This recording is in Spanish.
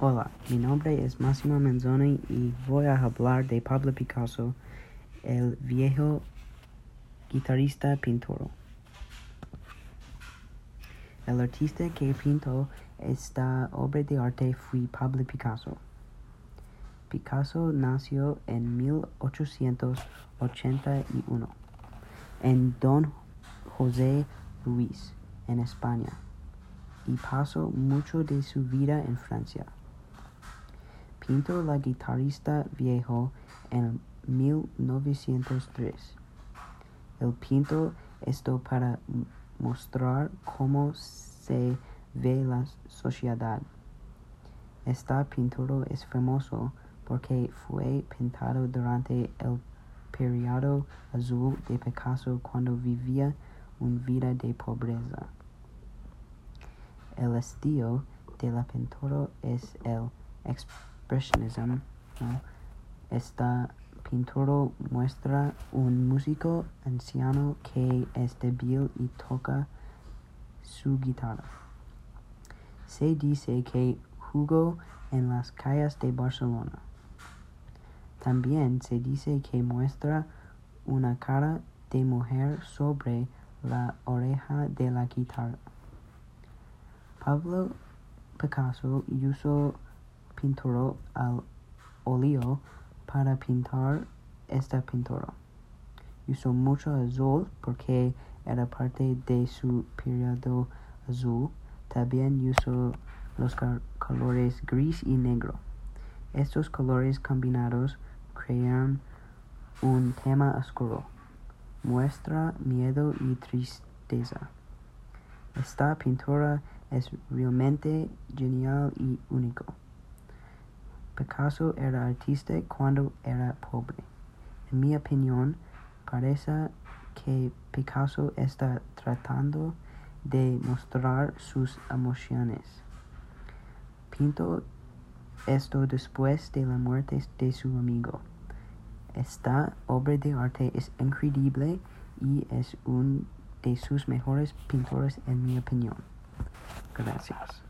Hola, mi nombre es Massimo Manzoni y voy a hablar de Pablo Picasso, el viejo guitarrista pintor. El artista que pintó esta obra de arte fue Pablo Picasso. Picasso nació en 1881 en Don José Luis, en España, y pasó mucho de su vida en Francia. Pintó la guitarrista viejo en 1903. El pinto esto para mostrar cómo se ve la sociedad. Esta pintura es famoso porque fue pintado durante el periodo azul de Picasso cuando vivía una vida de pobreza. El estilo de la pintura es el expressionismo. Esta pintura muestra un músico anciano que es débil y toca su guitarra. Se dice que jugó en las calles de Barcelona. También se dice que muestra una cara de mujer sobre la oreja de la guitarra. Pablo Picasso usó pintura al óleo para pintar esta pintura. Usó mucho azul porque era parte de su periodo azul. También usó los colores gris y negro. Estos colores combinados crean un tema oscuro. Muestra miedo y tristeza. Esta pintura es realmente genial y único. Picasso era artista cuando era pobre. En mi opinión, parece que Picasso está tratando de mostrar sus emociones. Pinto esto después de la muerte de su amigo. Esta obra de arte es increíble y es uno de sus mejores pintores en mi opinión. Gracias.